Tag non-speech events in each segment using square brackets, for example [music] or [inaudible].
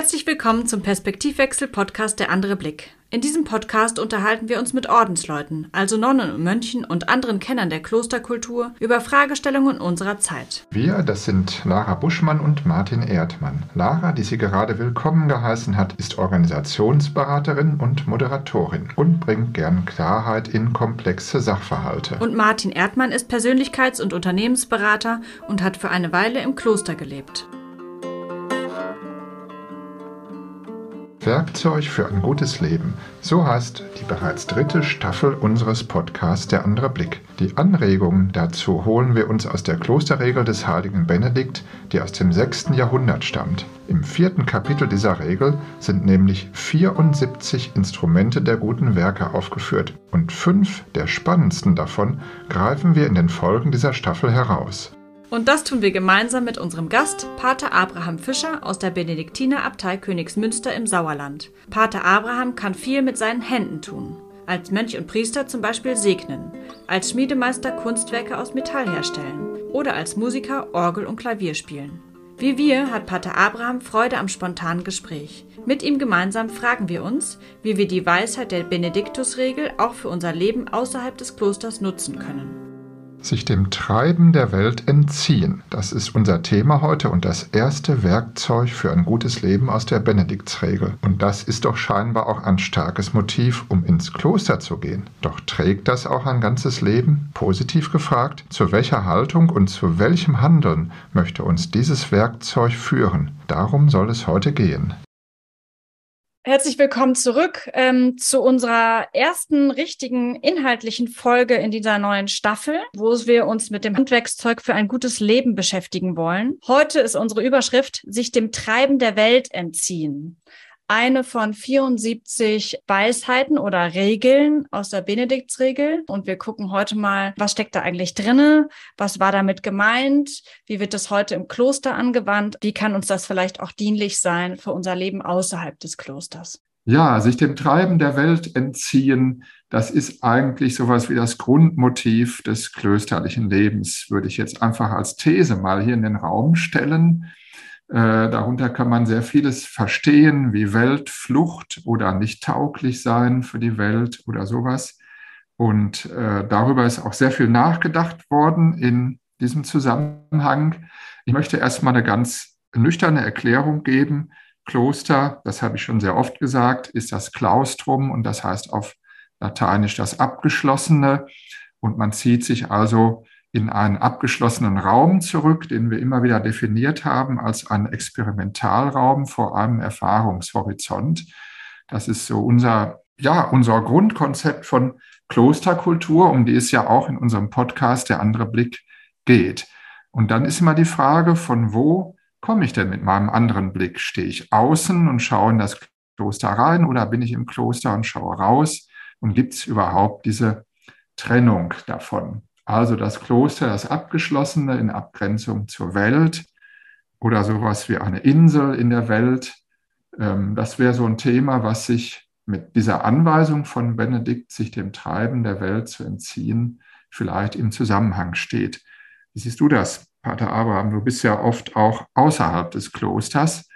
Herzlich willkommen zum Perspektivwechsel-Podcast Der andere Blick. In diesem Podcast unterhalten wir uns mit Ordensleuten, also Nonnen und Mönchen und anderen Kennern der Klosterkultur über Fragestellungen unserer Zeit. Wir, das sind Lara Buschmann und Martin Erdmann. Lara, die sie gerade willkommen geheißen hat, ist Organisationsberaterin und Moderatorin und bringt gern Klarheit in komplexe Sachverhalte. Und Martin Erdmann ist Persönlichkeits- und Unternehmensberater und hat für eine Weile im Kloster gelebt. Werkzeug für ein gutes Leben. So heißt die bereits dritte Staffel unseres Podcasts Der andere Blick. Die Anregungen dazu holen wir uns aus der Klosterregel des heiligen Benedikt, die aus dem 6. Jahrhundert stammt. Im vierten Kapitel dieser Regel sind nämlich 74 Instrumente der guten Werke aufgeführt und fünf der spannendsten davon greifen wir in den Folgen dieser Staffel heraus. Und das tun wir gemeinsam mit unserem Gast, Pater Abraham Fischer aus der Benediktinerabtei Königsmünster im Sauerland. Pater Abraham kann viel mit seinen Händen tun. Als Mönch und Priester zum Beispiel segnen, als Schmiedemeister Kunstwerke aus Metall herstellen oder als Musiker Orgel und Klavier spielen. Wie wir hat Pater Abraham Freude am spontanen Gespräch. Mit ihm gemeinsam fragen wir uns, wie wir die Weisheit der Benediktusregel auch für unser Leben außerhalb des Klosters nutzen können sich dem Treiben der Welt entziehen. Das ist unser Thema heute und das erste Werkzeug für ein gutes Leben aus der Benediktsregel. Und das ist doch scheinbar auch ein starkes Motiv, um ins Kloster zu gehen. Doch trägt das auch ein ganzes Leben? Positiv gefragt, zu welcher Haltung und zu welchem Handeln möchte uns dieses Werkzeug führen? Darum soll es heute gehen. Herzlich willkommen zurück ähm, zu unserer ersten richtigen inhaltlichen Folge in dieser neuen Staffel, wo wir uns mit dem Handwerkszeug für ein gutes Leben beschäftigen wollen. Heute ist unsere Überschrift sich dem Treiben der Welt entziehen eine von 74 Weisheiten oder Regeln aus der Benediktsregel. Und wir gucken heute mal, was steckt da eigentlich drinne? Was war damit gemeint? Wie wird das heute im Kloster angewandt? Wie kann uns das vielleicht auch dienlich sein für unser Leben außerhalb des Klosters? Ja, sich dem Treiben der Welt entziehen, das ist eigentlich sowas wie das Grundmotiv des klösterlichen Lebens, würde ich jetzt einfach als These mal hier in den Raum stellen. Äh, darunter kann man sehr vieles verstehen, wie Weltflucht oder nicht tauglich sein für die Welt oder sowas. Und äh, darüber ist auch sehr viel nachgedacht worden in diesem Zusammenhang. Ich möchte erstmal eine ganz nüchterne Erklärung geben. Kloster, das habe ich schon sehr oft gesagt, ist das Klaustrum und das heißt auf Lateinisch das Abgeschlossene. Und man zieht sich also in einen abgeschlossenen Raum zurück, den wir immer wieder definiert haben als einen Experimentalraum vor einem Erfahrungshorizont. Das ist so unser, ja, unser Grundkonzept von Klosterkultur, um die es ja auch in unserem Podcast Der andere Blick geht. Und dann ist immer die Frage, von wo komme ich denn mit meinem anderen Blick? Stehe ich außen und schaue in das Kloster rein oder bin ich im Kloster und schaue raus? Und gibt es überhaupt diese Trennung davon? Also das Kloster, das Abgeschlossene in Abgrenzung zur Welt oder sowas wie eine Insel in der Welt. Ähm, das wäre so ein Thema, was sich mit dieser Anweisung von Benedikt, sich dem Treiben der Welt zu entziehen, vielleicht im Zusammenhang steht. Wie siehst du das, Pater Abraham? Du bist ja oft auch außerhalb des Klosters.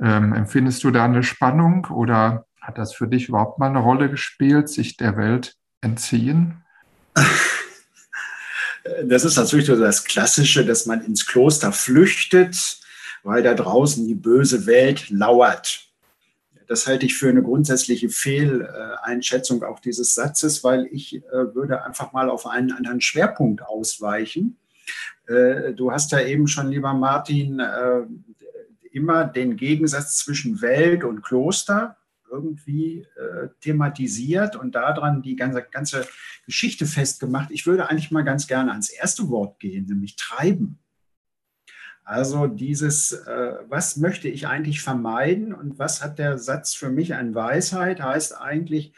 Ähm, empfindest du da eine Spannung oder hat das für dich überhaupt mal eine Rolle gespielt, sich der Welt entziehen? [laughs] Das ist natürlich so das Klassische, dass man ins Kloster flüchtet, weil da draußen die böse Welt lauert. Das halte ich für eine grundsätzliche Fehleinschätzung auch dieses Satzes, weil ich äh, würde einfach mal auf einen anderen Schwerpunkt ausweichen. Äh, du hast ja eben schon, lieber Martin, äh, immer den Gegensatz zwischen Welt und Kloster irgendwie äh, thematisiert und daran die ganze, ganze Geschichte festgemacht. Ich würde eigentlich mal ganz gerne ans erste Wort gehen, nämlich treiben. Also dieses, äh, was möchte ich eigentlich vermeiden und was hat der Satz für mich an Weisheit, heißt eigentlich,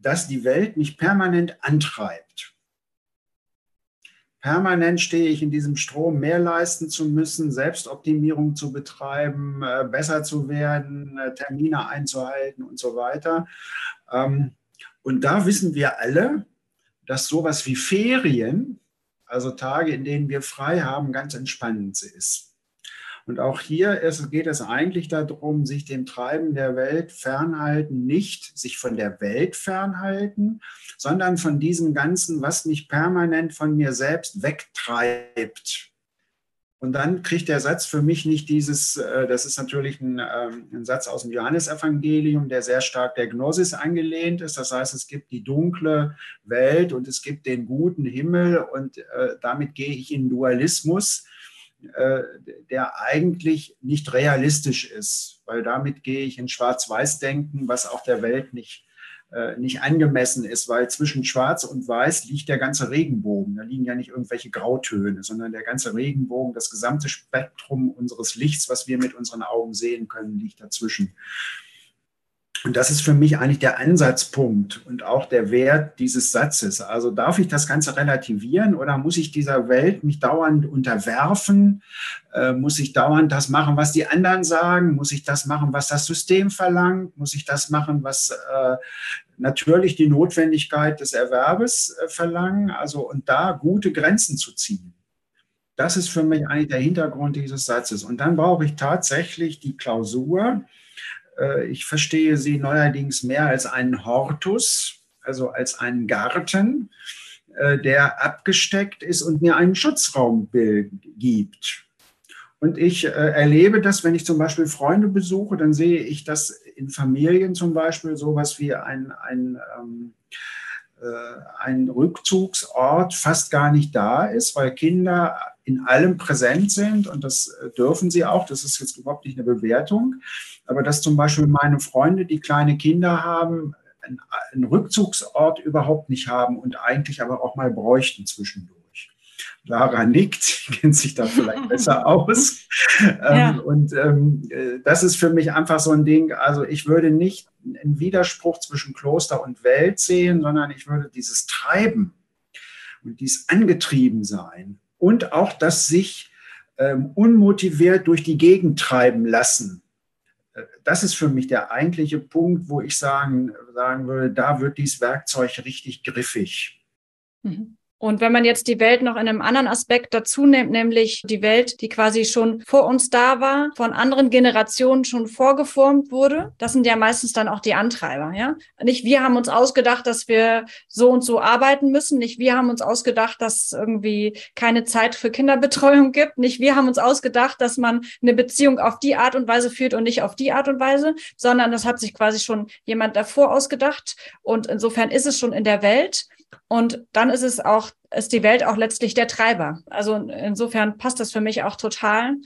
dass die Welt mich permanent antreibt. Permanent stehe ich in diesem Strom, mehr leisten zu müssen, Selbstoptimierung zu betreiben, äh, besser zu werden, äh, Termine einzuhalten und so weiter. Ähm, und da wissen wir alle, dass sowas wie Ferien, also Tage, in denen wir frei haben, ganz entspannend ist. Und auch hier ist, geht es eigentlich darum, sich dem Treiben der Welt fernhalten, nicht sich von der Welt fernhalten, sondern von diesem Ganzen, was mich permanent von mir selbst wegtreibt. Und dann kriegt der Satz für mich nicht dieses, äh, das ist natürlich ein, ähm, ein, Satz aus dem Johannesevangelium, der sehr stark der Gnosis angelehnt ist. Das heißt, es gibt die dunkle Welt und es gibt den guten Himmel und äh, damit gehe ich in Dualismus, äh, der eigentlich nicht realistisch ist, weil damit gehe ich in Schwarz-Weiß-Denken, was auch der Welt nicht äh, nicht angemessen ist, weil zwischen Schwarz und Weiß liegt der ganze Regenbogen. Da liegen ja nicht irgendwelche Grautöne, sondern der ganze Regenbogen, das gesamte Spektrum unseres Lichts, was wir mit unseren Augen sehen können, liegt dazwischen. Und das ist für mich eigentlich der Ansatzpunkt und auch der Wert dieses Satzes. Also darf ich das Ganze relativieren oder muss ich dieser Welt mich dauernd unterwerfen? Äh, muss ich dauernd das machen, was die anderen sagen? Muss ich das machen, was das System verlangt? Muss ich das machen, was äh, natürlich die Notwendigkeit des Erwerbes äh, verlangen? Also und da gute Grenzen zu ziehen. Das ist für mich eigentlich der Hintergrund dieses Satzes. Und dann brauche ich tatsächlich die Klausur, ich verstehe sie neuerdings mehr als einen Hortus, also als einen Garten, äh, der abgesteckt ist und mir einen Schutzraum gibt. Und ich äh, erlebe das, wenn ich zum Beispiel Freunde besuche, dann sehe ich, dass in Familien zum Beispiel sowas wie ein, ein, ähm, ein Rückzugsort fast gar nicht da ist, weil Kinder in allem präsent sind und das dürfen sie auch. Das ist jetzt überhaupt nicht eine Bewertung. Aber dass zum Beispiel meine Freunde, die kleine Kinder haben, einen Rückzugsort überhaupt nicht haben und eigentlich aber auch mal bräuchten zwischendurch. Lara nickt, [laughs] kennt sich da vielleicht [laughs] besser aus. Ja. Ähm, und ähm, äh, das ist für mich einfach so ein Ding. Also ich würde nicht einen Widerspruch zwischen Kloster und Welt sehen, sondern ich würde dieses Treiben und dieses Angetriebensein und auch das sich ähm, unmotiviert durch die Gegend treiben lassen das ist für mich der eigentliche Punkt, wo ich sagen, sagen würde, da wird dieses Werkzeug richtig griffig. Mhm. Und wenn man jetzt die Welt noch in einem anderen Aspekt dazu nimmt, nämlich die Welt, die quasi schon vor uns da war, von anderen Generationen schon vorgeformt wurde, das sind ja meistens dann auch die Antreiber, ja. Nicht wir haben uns ausgedacht, dass wir so und so arbeiten müssen, nicht wir haben uns ausgedacht, dass irgendwie keine Zeit für Kinderbetreuung gibt, nicht wir haben uns ausgedacht, dass man eine Beziehung auf die Art und Weise führt und nicht auf die Art und Weise, sondern das hat sich quasi schon jemand davor ausgedacht und insofern ist es schon in der Welt. Und dann ist es auch, ist die Welt auch letztlich der Treiber. Also insofern passt das für mich auch total.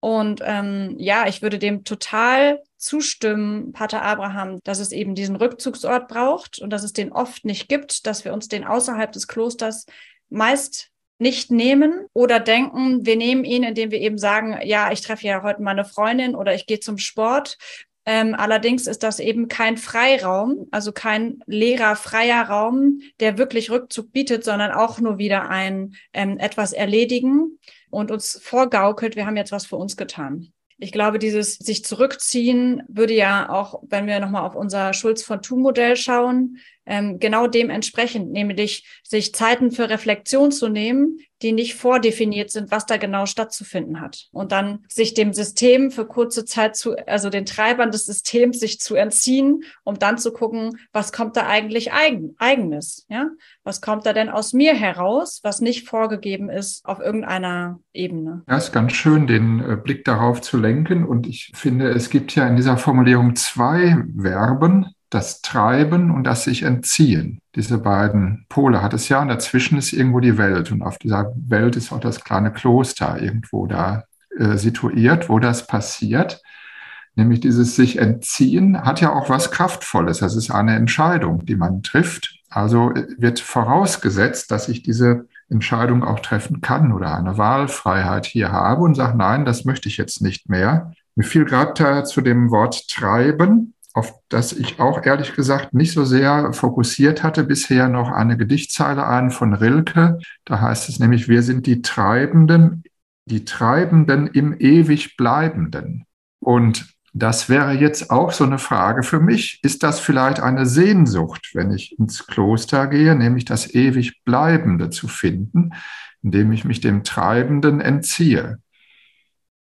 Und ähm, ja, ich würde dem total zustimmen, Pater Abraham, dass es eben diesen Rückzugsort braucht und dass es den oft nicht gibt, dass wir uns den außerhalb des Klosters meist nicht nehmen oder denken, wir nehmen ihn, indem wir eben sagen, ja, ich treffe ja heute meine Freundin oder ich gehe zum Sport ähm, allerdings ist das eben kein Freiraum, also kein leerer, freier Raum, der wirklich Rückzug bietet, sondern auch nur wieder ein ähm, etwas erledigen und uns vorgaukelt, wir haben jetzt was für uns getan. Ich glaube, dieses sich zurückziehen würde ja auch, wenn wir nochmal auf unser Schulz von Thun-Modell schauen, ähm, genau dementsprechend, nämlich sich Zeiten für Reflexion zu nehmen, die nicht vordefiniert sind, was da genau stattzufinden hat. Und dann sich dem System für kurze Zeit zu, also den Treibern des Systems sich zu entziehen, um dann zu gucken, was kommt da eigentlich eigen, eigenes, ja? Was kommt da denn aus mir heraus, was nicht vorgegeben ist auf irgendeiner Ebene? Ja, ist ganz schön, den äh, Blick darauf zu lenken. Und ich finde, es gibt ja in dieser Formulierung zwei Verben, das Treiben und das sich entziehen. Diese beiden Pole hat es ja und dazwischen ist irgendwo die Welt und auf dieser Welt ist auch das kleine Kloster irgendwo da äh, situiert, wo das passiert. Nämlich dieses sich entziehen hat ja auch was Kraftvolles. Das ist eine Entscheidung, die man trifft. Also äh, wird vorausgesetzt, dass ich diese Entscheidung auch treffen kann oder eine Wahlfreiheit hier habe und sage, nein, das möchte ich jetzt nicht mehr. Mir fiel gerade zu dem Wort treiben auf das ich auch ehrlich gesagt nicht so sehr fokussiert hatte, bisher noch eine Gedichtzeile ein von Rilke. Da heißt es nämlich, wir sind die Treibenden, die Treibenden im ewig Bleibenden. Und das wäre jetzt auch so eine Frage für mich. Ist das vielleicht eine Sehnsucht, wenn ich ins Kloster gehe, nämlich das ewig Bleibende zu finden, indem ich mich dem Treibenden entziehe?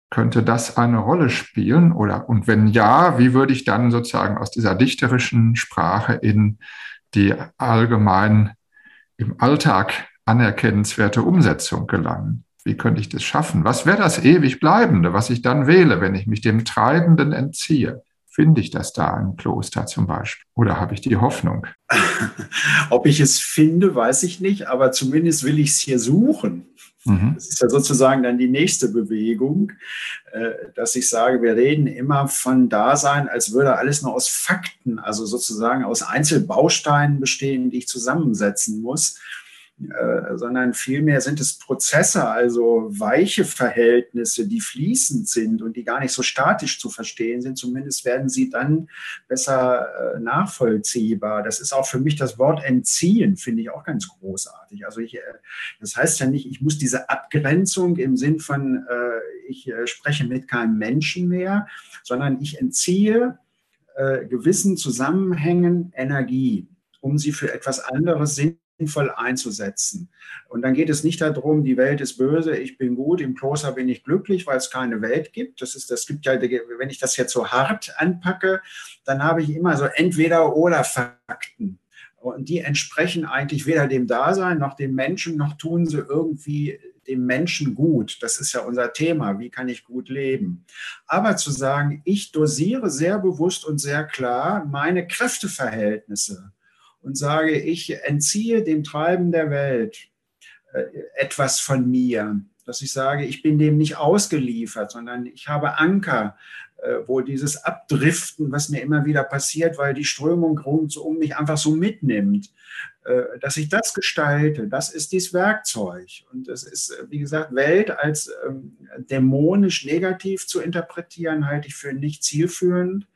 Könnte das eine Rolle spielen? Oder, und wenn ja, wie würde ich dann sozusagen aus dieser dichterischen Sprache in die allgemein im Alltag anerkennenswerte Umsetzung gelangen? Wie könnte ich das schaffen? Was wäre das ewig Bleibende, was ich dann wähle, wenn ich mich dem Treibenden entziehe? Finde ich das da im Kloster zum Beispiel? Oder habe ich die Hoffnung? [laughs] Ob ich es finde, weiß ich nicht, aber zumindest will ich es hier suchen. Mhm. Das ist ja sozusagen dann die nächste Bewegung, äh, dass ich sage, wir reden immer von Dasein, als würde alles nur aus Fakten, also sozusagen aus Einzelbausteinen bestehen, die ich zusammensetzen muss. Äh, sondern vielmehr sind es Prozesse, also weiche Verhältnisse, die fließend sind und die gar nicht so statisch zu verstehen sind. Zumindest werden sie dann besser äh, nachvollziehbar. Das ist auch für mich das Wort entziehen, finde ich auch ganz großartig. Also ich, äh, das heißt ja nicht, ich muss diese Abgrenzung im Sinn von, ich spreche mit keinem Menschen mehr, sondern ich entziehe gewissen Zusammenhängen Energie, um sie für etwas anderes sinnvoll sinnvoll einzusetzen. Und dann geht es nicht darum, die Welt ist böse, ich bin gut, im Kloster bin ich glücklich, weil es keine Welt gibt. Das ist, das gibt ja, wenn ich das jetzt so hart anpacke, dann habe ich immer so entweder oder Fakten. Und die entsprechen eigentlich weder dem Dasein noch dem Menschen, noch tun sie irgendwie dem Menschen gut. Das ist ja unser Thema. Wie kann ich gut leben? Aber zu sagen, ich dosiere sehr bewusst und sehr klar meine Kräfteverhältnisse und sage, ich entziehe dem Treiben der Welt äh, etwas von mir, dass ich sage, ich bin dem nicht ausgeliefert, sondern ich habe Anker, äh, wo dieses Abdriften, was mir immer wieder passiert, weil die Strömung rund um mich einfach so mitnimmt, äh, dass ich das gestalte, das ist dieses Werkzeug. Und es ist, wie gesagt, Welt als ähm, dämonisch negativ zu interpretieren, halte ich für nicht zielführend.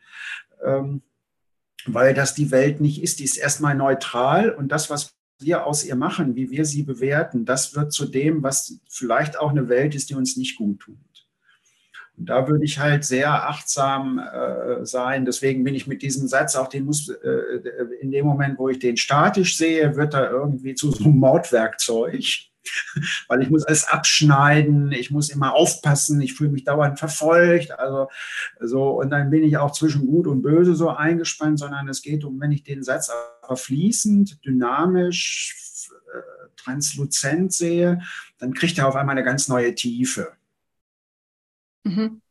Weil das die Welt nicht ist. Die ist erstmal neutral und das, was wir aus ihr machen, wie wir sie bewerten, das wird zu dem, was vielleicht auch eine Welt ist, die uns nicht gut tut. Und da würde ich halt sehr achtsam äh, sein. Deswegen bin ich mit diesem Satz, auch den muss, äh, in dem Moment, wo ich den statisch sehe, wird er irgendwie zu so einem Mordwerkzeug. [laughs] weil ich muss alles abschneiden, ich muss immer aufpassen, ich fühle mich dauernd verfolgt, also so und dann bin ich auch zwischen gut und böse so eingespannt, sondern es geht um, wenn ich den Satz aber fließend, dynamisch, äh, transluzent sehe, dann kriegt er auf einmal eine ganz neue Tiefe. Mhm.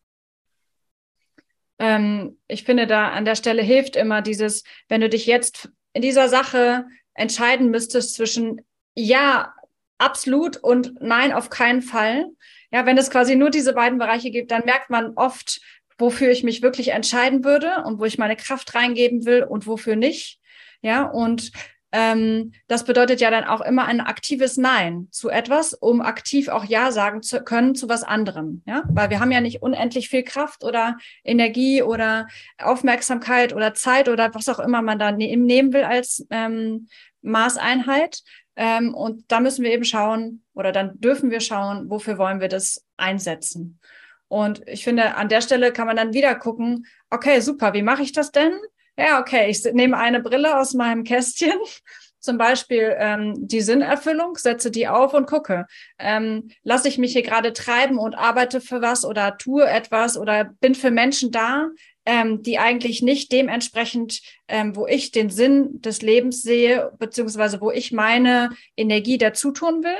Ähm, ich finde, da an der Stelle hilft immer dieses, wenn du dich jetzt in dieser Sache entscheiden müsstest zwischen ja, absolut und nein, auf keinen Fall. Ja, wenn es quasi nur diese beiden Bereiche gibt, dann merkt man oft, wofür ich mich wirklich entscheiden würde und wo ich meine Kraft reingeben will und wofür nicht. Ja, und ähm, das bedeutet ja dann auch immer ein aktives Nein zu etwas, um aktiv auch Ja sagen zu können zu was anderem. Ja, weil wir haben ja nicht unendlich viel Kraft oder Energie oder Aufmerksamkeit oder Zeit oder was auch immer man da ne nehmen will als ähm, Maßeinheit, ähm, und da müssen wir eben schauen oder dann dürfen wir schauen, wofür wollen wir das einsetzen. Und ich finde, an der Stelle kann man dann wieder gucken, okay, super, wie mache ich das denn? Ja, okay, ich nehme eine Brille aus meinem Kästchen, [laughs] zum Beispiel ähm, die Sinnerfüllung, setze die auf und gucke. Ähm, lasse ich mich hier gerade treiben und arbeite für was oder tue etwas oder bin für Menschen da, ähm, die eigentlich nicht dementsprechend, ähm, wo ich den Sinn des Lebens sehe, beziehungsweise wo ich meine Energie dazu tun will?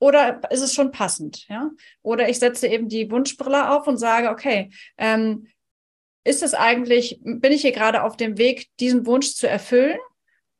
Oder ist es schon passend? Ja? Oder ich setze eben die Wunschbrille auf und sage, okay, ähm, ist es eigentlich, bin ich hier gerade auf dem Weg, diesen Wunsch zu erfüllen?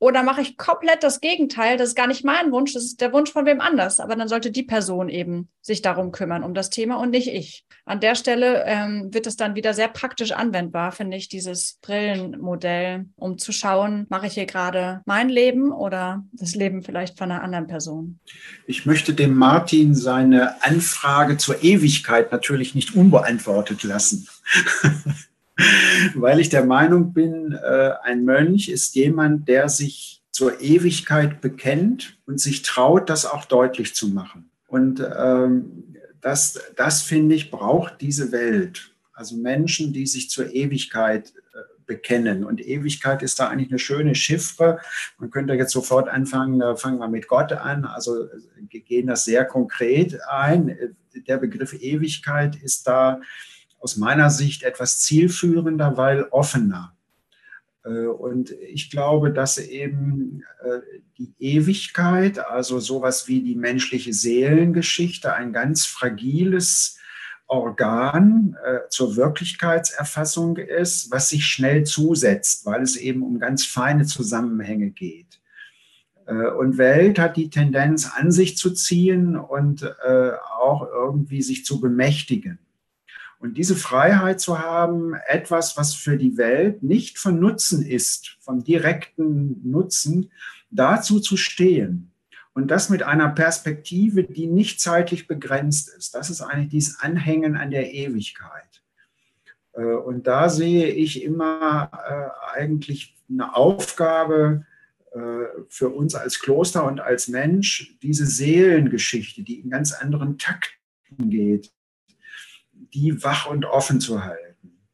Oder mache ich komplett das Gegenteil? Das ist gar nicht mein Wunsch, das ist der Wunsch von wem anders. Aber dann sollte die Person eben sich darum kümmern, um das Thema und nicht ich. An der Stelle ähm, wird es dann wieder sehr praktisch anwendbar, finde ich, dieses Brillenmodell, um zu schauen, mache ich hier gerade mein Leben oder das Leben vielleicht von einer anderen Person. Ich möchte dem Martin seine Anfrage zur Ewigkeit natürlich nicht unbeantwortet lassen. [laughs] [laughs] weil ich der Meinung bin, äh, ein Mönch ist jemand, der sich zur Ewigkeit bekennt und sich traut, das auch deutlich zu machen. Und ähm, das, das finde ich, braucht diese Welt. Also Menschen, die sich zur Ewigkeit äh, bekennen. Und Ewigkeit ist da eigentlich eine schöne Chiffre. Man könnte jetzt sofort anfangen, da fangen wir mit Gott an. Also gehen das sehr konkret ein. Der Begriff Ewigkeit ist da aus meiner Sicht etwas zielführender, weil offener. Äh, und ich glaube, dass eben äh, die Ewigkeit, also sowas wie die menschliche Seelengeschichte, ein ganz fragiles Organ äh, zur Wirklichkeitserfassung ist, was sich schnell zusetzt, weil es eben um ganz feine Zusammenhänge geht. Und Welt hat die Tendenz, an sich zu ziehen und auch irgendwie sich zu bemächtigen. Und diese Freiheit zu haben, etwas, was für die Welt nicht von Nutzen ist, vom direkten Nutzen, dazu zu stehen. Und das mit einer Perspektive, die nicht zeitlich begrenzt ist. Das ist eigentlich dieses Anhängen an der Ewigkeit. Äh, und da sehe ich immer äh, eigentlich eine Aufgabe äh, für uns als Kloster und als Mensch, diese Seelengeschichte, die in ganz anderen Takten geht, die wach und offen zu halten.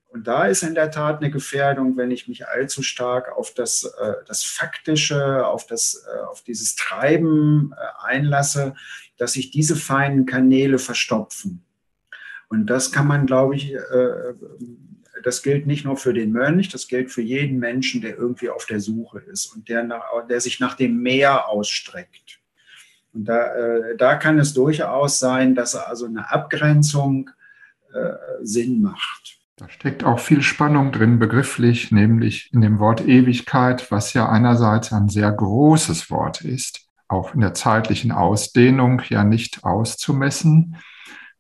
Und da ist in der Tat eine Gefährdung, wenn ich mich allzu stark auf das, äh, das Faktische, auf, das, äh, auf dieses Treiben äh, einlasse, dass sich diese feinen Kanäle verstopfen. Und das kann man, glaube ich, äh, das gilt nicht nur für den Mönch, das gilt für jeden Menschen, der irgendwie auf der Suche ist und der, nach, der sich nach dem Meer ausstreckt. Und da, äh, da kann es durchaus sein, dass also eine Abgrenzung Sinn macht. Da steckt auch viel Spannung drin, begrifflich, nämlich in dem Wort Ewigkeit, was ja einerseits ein sehr großes Wort ist, auch in der zeitlichen Ausdehnung ja nicht auszumessen.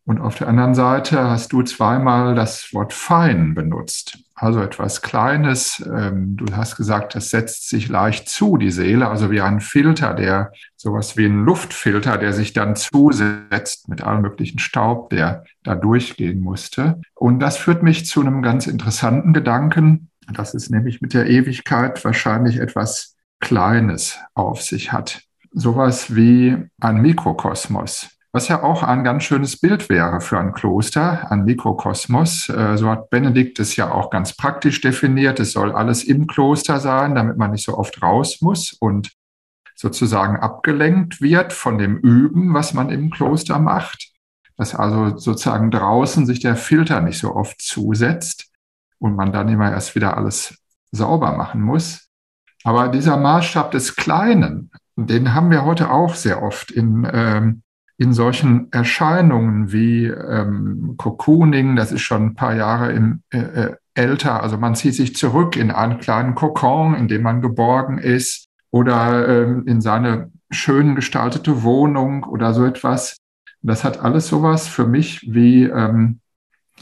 Und auf der anderen Seite hast du zweimal das Wort fein benutzt, also etwas Kleines. Ähm, du hast gesagt, das setzt sich leicht zu, die Seele, also wie ein Filter, der sowas wie ein Luftfilter, der sich dann zusetzt mit allem möglichen Staub, der da durchgehen musste. Und das führt mich zu einem ganz interessanten Gedanken, dass es nämlich mit der Ewigkeit wahrscheinlich etwas Kleines auf sich hat. Sowas wie ein Mikrokosmos was ja auch ein ganz schönes Bild wäre für ein Kloster, ein Mikrokosmos. Äh, so hat Benedikt es ja auch ganz praktisch definiert. Es soll alles im Kloster sein, damit man nicht so oft raus muss und sozusagen abgelenkt wird von dem Üben, was man im Kloster macht. Dass also sozusagen draußen sich der Filter nicht so oft zusetzt und man dann immer erst wieder alles sauber machen muss. Aber dieser Maßstab des Kleinen, den haben wir heute auch sehr oft in ähm, in solchen Erscheinungen wie ähm, Cocooning, das ist schon ein paar Jahre im, äh, äh, älter, also man zieht sich zurück in einen kleinen Kokon, in dem man geborgen ist oder ähm, in seine schön gestaltete Wohnung oder so etwas. Das hat alles sowas für mich wie, ähm,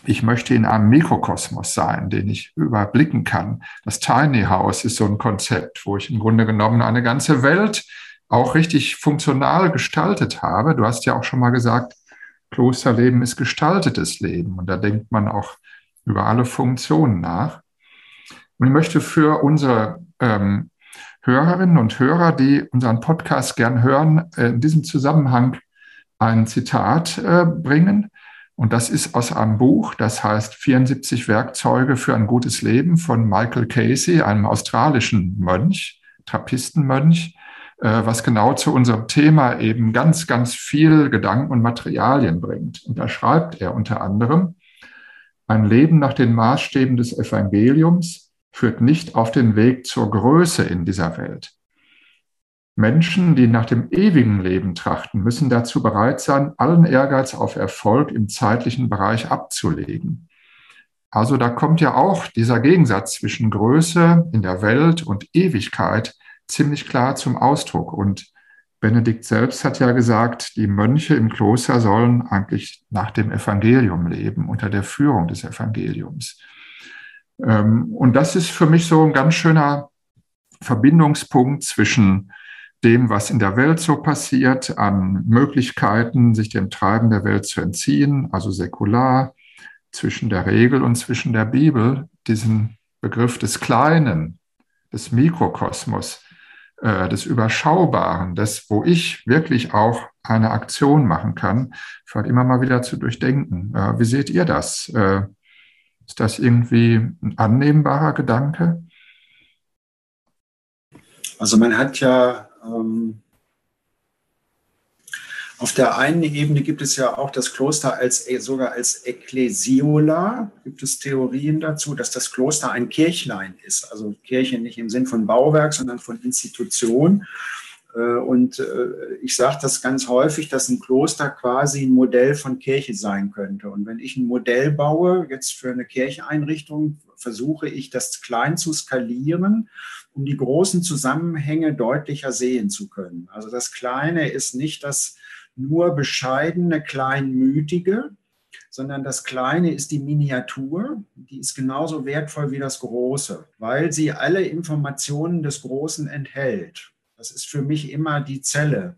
ich möchte in einem Mikrokosmos sein, den ich überblicken kann. Das Tiny House ist so ein Konzept, wo ich im Grunde genommen eine ganze Welt auch richtig funktional gestaltet habe. Du hast ja auch schon mal gesagt, Klosterleben ist gestaltetes Leben und da denkt man auch über alle Funktionen nach. Und ich möchte für unsere ähm, Hörerinnen und Hörer, die unseren Podcast gern hören, äh, in diesem Zusammenhang ein Zitat äh, bringen. Und das ist aus einem Buch, das heißt 74 Werkzeuge für ein gutes Leben von Michael Casey, einem australischen Mönch, Trappistenmönch, was genau zu unserem Thema eben ganz, ganz viel Gedanken und Materialien bringt. Und da schreibt er unter anderem, ein Leben nach den Maßstäben des Evangeliums führt nicht auf den Weg zur Größe in dieser Welt. Menschen, die nach dem ewigen Leben trachten, müssen dazu bereit sein, allen Ehrgeiz auf Erfolg im zeitlichen Bereich abzulegen. Also da kommt ja auch dieser Gegensatz zwischen Größe in der Welt und Ewigkeit ziemlich klar zum Ausdruck. Und Benedikt selbst hat ja gesagt, die Mönche im Kloster sollen eigentlich nach dem Evangelium leben, unter der Führung des Evangeliums. Ähm, und das ist für mich so ein ganz schöner Verbindungspunkt zwischen dem, was in der Welt so passiert, an Möglichkeiten, sich dem Treiben der Welt zu entziehen, also säkular, zwischen der Regel und zwischen der Bibel, diesen Begriff des Kleinen, des Mikrokosmos, äh, des Überschaubaren, des, wo ich wirklich auch eine Aktion machen kann, vielleicht immer mal wieder zu durchdenken. Äh, wie seht ihr das? Äh, Ist das irgendwie ein annehmbarer Gedanke? Also man hat ja ähm, auf der einen Ebene gibt es ja auch das Kloster als sogar als Ekklesiola. Gibt es Theorien dazu, dass das Kloster ein Kirchlein ist? Also Kirche nicht im Sinn von Bauwerk, sondern von Institution. Äh, und äh, ich sage das ganz häufig, dass ein Kloster quasi ein Modell von Kirche sein könnte. Und wenn ich ein Modell baue, jetzt für eine Kircheinrichtung, versuche ich das klein zu skalieren, um die großen Zusammenhänge deutlicher sehen zu können. Also das Kleine ist nicht das nur bescheidene, kleinmütige, sondern das Kleine ist die Miniatur, die ist genauso wertvoll wie das Große, weil sie alle Informationen des Großen enthält. Das ist für mich immer die Zelle.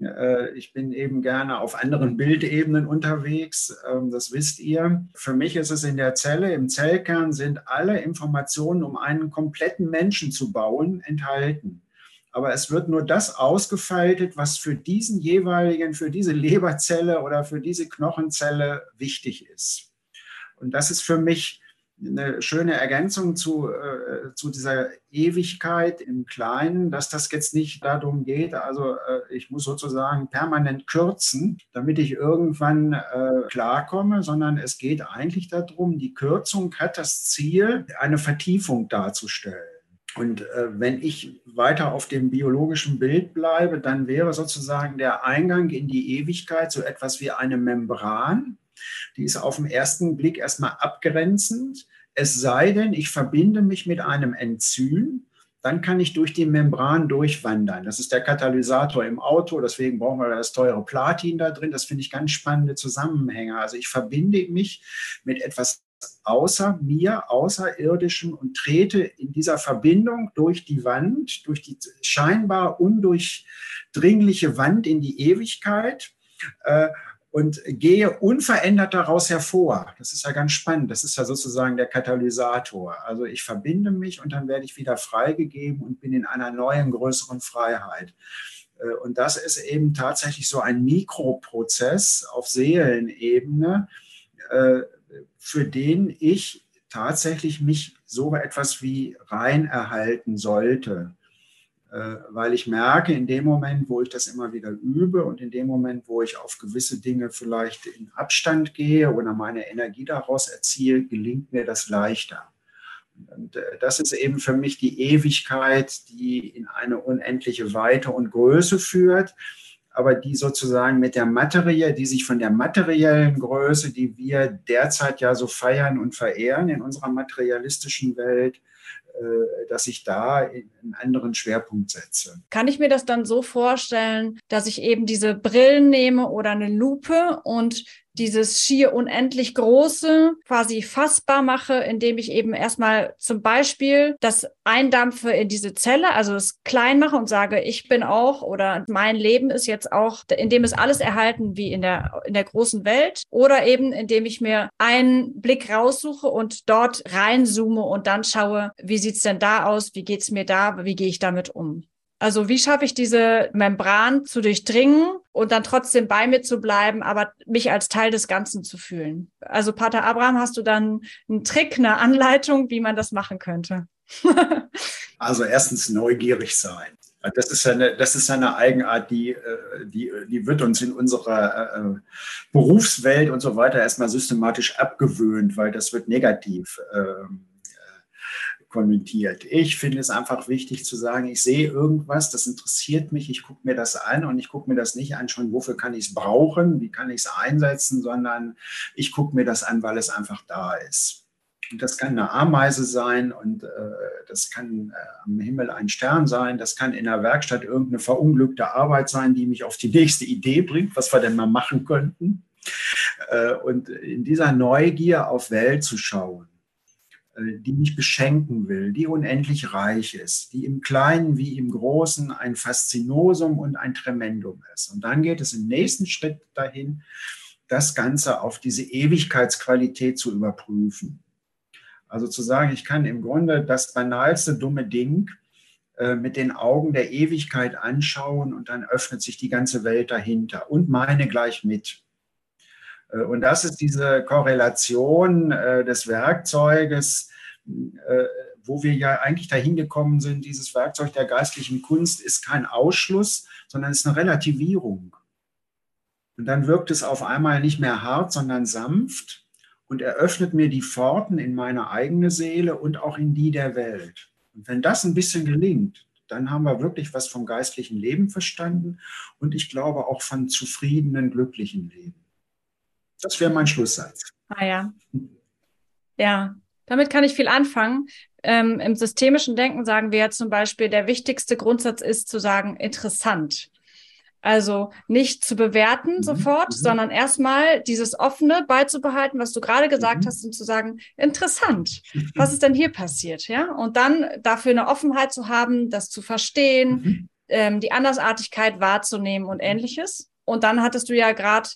Äh, ich bin eben gerne auf anderen Bildebenen unterwegs, ähm, das wisst ihr. Für mich ist es in der Zelle, im Zellkern sind alle Informationen, um einen kompletten Menschen zu bauen, enthalten aber es wird nur das ausgefaltet, was für diesen jeweiligen, für diese Leberzelle oder für diese Knochenzelle wichtig ist. Und das ist für mich eine schöne Ergänzung zu, äh, zu dieser Ewigkeit im Kleinen, dass das jetzt nicht darum geht, also äh, ich muss sozusagen permanent kürzen, damit ich irgendwann äh, klarkomme, sondern es geht eigentlich darum, die Kürzung hat das Ziel, eine Vertiefung darzustellen. Und äh, wenn ich weiter auf dem biologischen Bild bleibe, dann wäre sozusagen der Eingang in die Ewigkeit so etwas wie eine Membran. Die ist auf den ersten Blick erstmal abgrenzend. Es sei denn, ich verbinde mich mit einem Enzym, dann kann ich durch die Membran durchwandern. Das ist der Katalysator im Auto, deswegen brauchen wir das teure Platin da drin. Das finde ich ganz spannende Zusammenhänge. Also ich verbinde mich mit etwas außer mir, außerirdischem und trete in dieser Verbindung durch die Wand, durch die scheinbar undurchdringliche Wand in die Ewigkeit äh, und gehe unverändert daraus hervor. Das ist ja ganz spannend. Das ist ja sozusagen der Katalysator. Also ich verbinde mich und dann werde ich wieder freigegeben und bin in einer neuen, größeren Freiheit. Äh, und das ist eben tatsächlich so ein Mikroprozess auf Seelenebene, äh, für den ich tatsächlich mich so etwas wie rein erhalten sollte. Äh, weil ich merke, in dem Moment, wo ich das immer wieder übe und in dem Moment, wo ich auf gewisse Dinge vielleicht in Abstand gehe oder meine Energie daraus erziehe, gelingt mir das leichter. Und äh, das ist eben für mich die Ewigkeit, die in eine unendliche Weite und Größe führt aber die sozusagen mit der Materie, die sich von der materiellen Größe, die wir derzeit ja so feiern und verehren in unserer materialistischen Welt, äh, dass ich da einen anderen Schwerpunkt setze. Kann ich mir das dann so vorstellen, dass ich eben diese Brillen nehme oder eine Lupe und dieses schier unendlich große quasi fassbar mache, indem ich eben erstmal zum Beispiel das eindampfe in diese Zelle, also es klein mache und sage, ich bin auch oder mein Leben ist jetzt auch, indem es alles erhalten wie in der, in der großen Welt. Oder eben indem ich mir einen Blick raussuche und dort reinzoome und dann schaue, wie sieht's denn da aus, wie geht's mir da, wie gehe ich damit um. Also wie schaffe ich diese Membran zu durchdringen und dann trotzdem bei mir zu bleiben, aber mich als Teil des Ganzen zu fühlen? Also Pater Abraham, hast du dann einen Trick, eine Anleitung, wie man das machen könnte? [laughs] also erstens neugierig sein. Das ist eine, das ist eine Eigenart, die, äh, die, die wird uns in unserer äh, Berufswelt und so weiter erstmal systematisch abgewöhnt, weil das wird negativ ähm, konnotiert. Ich finde es einfach wichtig zu sagen, ich sehe irgendwas, das interessiert mich, ich gucke mir das an und ich gucke mir das nicht an, schon wofür kann ich es brauchen, wie kann ich es einsetzen, sondern ich gucke mir das an, weil es einfach da ist. Und das kann eine Ameise sein und äh, das kann äh, am Himmel ein Stern sein, das kann in der Werkstatt irgendeine verunglückte Arbeit sein, die mich auf die nächste Idee bringt, was wir denn mal machen könnten. Äh, und in dieser Neugier auf Welt zu schauen die mich beschenken will, die unendlich reich ist, die im Kleinen wie im Großen ein Faszinosum und ein Tremendum ist. Und dann geht es im nächsten Schritt dahin, das Ganze auf diese Ewigkeitsqualität zu überprüfen. Also zu sagen, ich kann im Grunde das banalste dumme Ding äh, mit den Augen der Ewigkeit anschauen und dann öffnet sich die ganze Welt dahinter und meine gleich mit. Äh, und das ist diese Korrelation äh, des Werkzeuges, äh, wo wir ja eigentlich dahin gekommen sind, dieses Werkzeug der geistlichen Kunst ist kein Ausschluss, sondern ist eine Relativierung. Und dann wirkt es auf einmal nicht mehr hart, sondern sanft und eröffnet mir die Pforten in meine eigene Seele und auch in die der Welt. Und wenn das ein bisschen gelingt, dann haben wir wirklich was vom geistlichen Leben verstanden und ich glaube auch von zufriedenen, glücklichen Leben. Das wäre mein Schlusssatz. Ah ja. Ja, damit kann ich viel anfangen. Ähm, Im systemischen Denken sagen wir ja zum Beispiel, der wichtigste Grundsatz ist zu sagen, interessant. Also nicht zu bewerten mhm. sofort, mhm. sondern erstmal dieses Offene beizubehalten, was du gerade gesagt mhm. hast, und zu sagen, interessant, [laughs] was ist denn hier passiert, ja? Und dann dafür eine Offenheit zu haben, das zu verstehen, mhm. ähm, die Andersartigkeit wahrzunehmen und ähnliches. Und dann hattest du ja gerade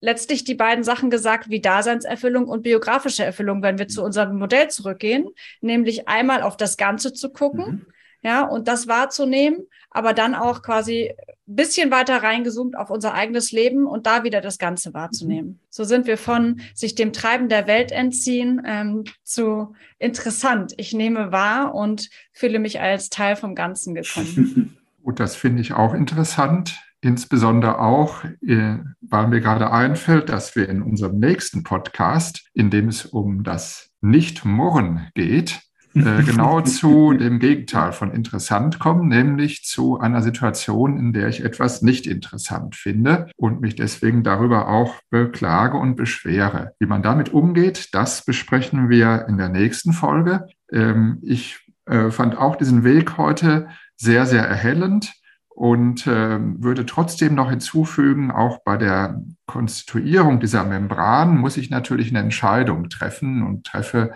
letztlich die beiden Sachen gesagt, wie Daseinserfüllung und biografische Erfüllung, wenn wir zu mhm. unserem Modell zurückgehen, nämlich einmal auf das Ganze zu gucken, mhm. ja, und das wahrzunehmen, aber dann auch quasi ein bisschen weiter reingezoomt auf unser eigenes Leben und da wieder das Ganze wahrzunehmen. Mhm. So sind wir von sich dem Treiben der Welt entziehen ähm, zu interessant. Ich nehme wahr und fühle mich als Teil vom Ganzen gekommen. [laughs] Gut, das finde ich auch interessant. Insbesondere auch, äh, weil mir gerade einfällt, dass wir in unserem nächsten Podcast, in dem es um das Nicht-Murren geht, äh, [laughs] genau zu dem Gegenteil von interessant kommen, nämlich zu einer Situation, in der ich etwas nicht interessant finde und mich deswegen darüber auch beklage und beschwere. Wie man damit umgeht, das besprechen wir in der nächsten Folge. Ähm, ich äh, fand auch diesen Weg heute sehr, sehr erhellend und äh, würde trotzdem noch hinzufügen, auch bei der Konstituierung dieser Membran muss ich natürlich eine Entscheidung treffen und treffe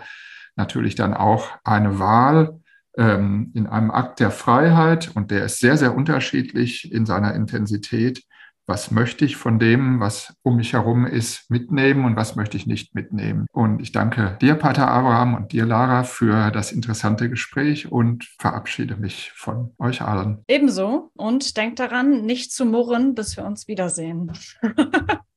natürlich dann auch eine Wahl ähm, in einem Akt der Freiheit. Und der ist sehr, sehr unterschiedlich in seiner Intensität was möchte ich von dem, was um mich herum ist, mitnehmen und was möchte ich nicht mitnehmen. Und ich danke dir, Pater Abraham, und dir, Lara, für das interessante Gespräch und verabschiede mich von euch allen. Ebenso. Und denkt daran, nicht zu murren, bis wir uns wiedersehen. [laughs]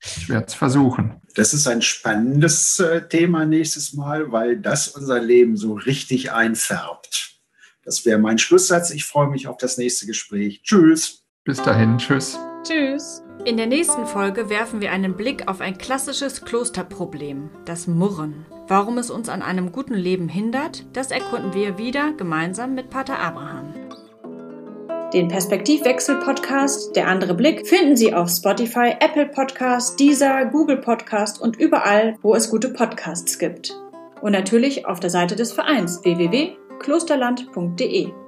ich werde es versuchen. Das ist ein spannendes äh, Thema nächstes Mal, weil das unser Leben so richtig einfärbt. Das wäre mein Schlusssatz. Ich freue mich auf das nächste Gespräch. Tschüss. Bis dahin. Tschüss. Tschüss. In der nächsten Folge werfen wir einen Blick auf ein klassisches Klosterproblem, das Murren. Warum es uns an einem guten Leben hindert, das erkunden wir wieder gemeinsam mit Pater Abraham. Den Perspektivwechsel-Podcast Der andere Blick finden Sie auf Spotify, Apple Podcast, Deezer, Google Podcast und überall, wo es gute Podcasts gibt. Und natürlich auf der Seite des Vereins www.klosterland.de.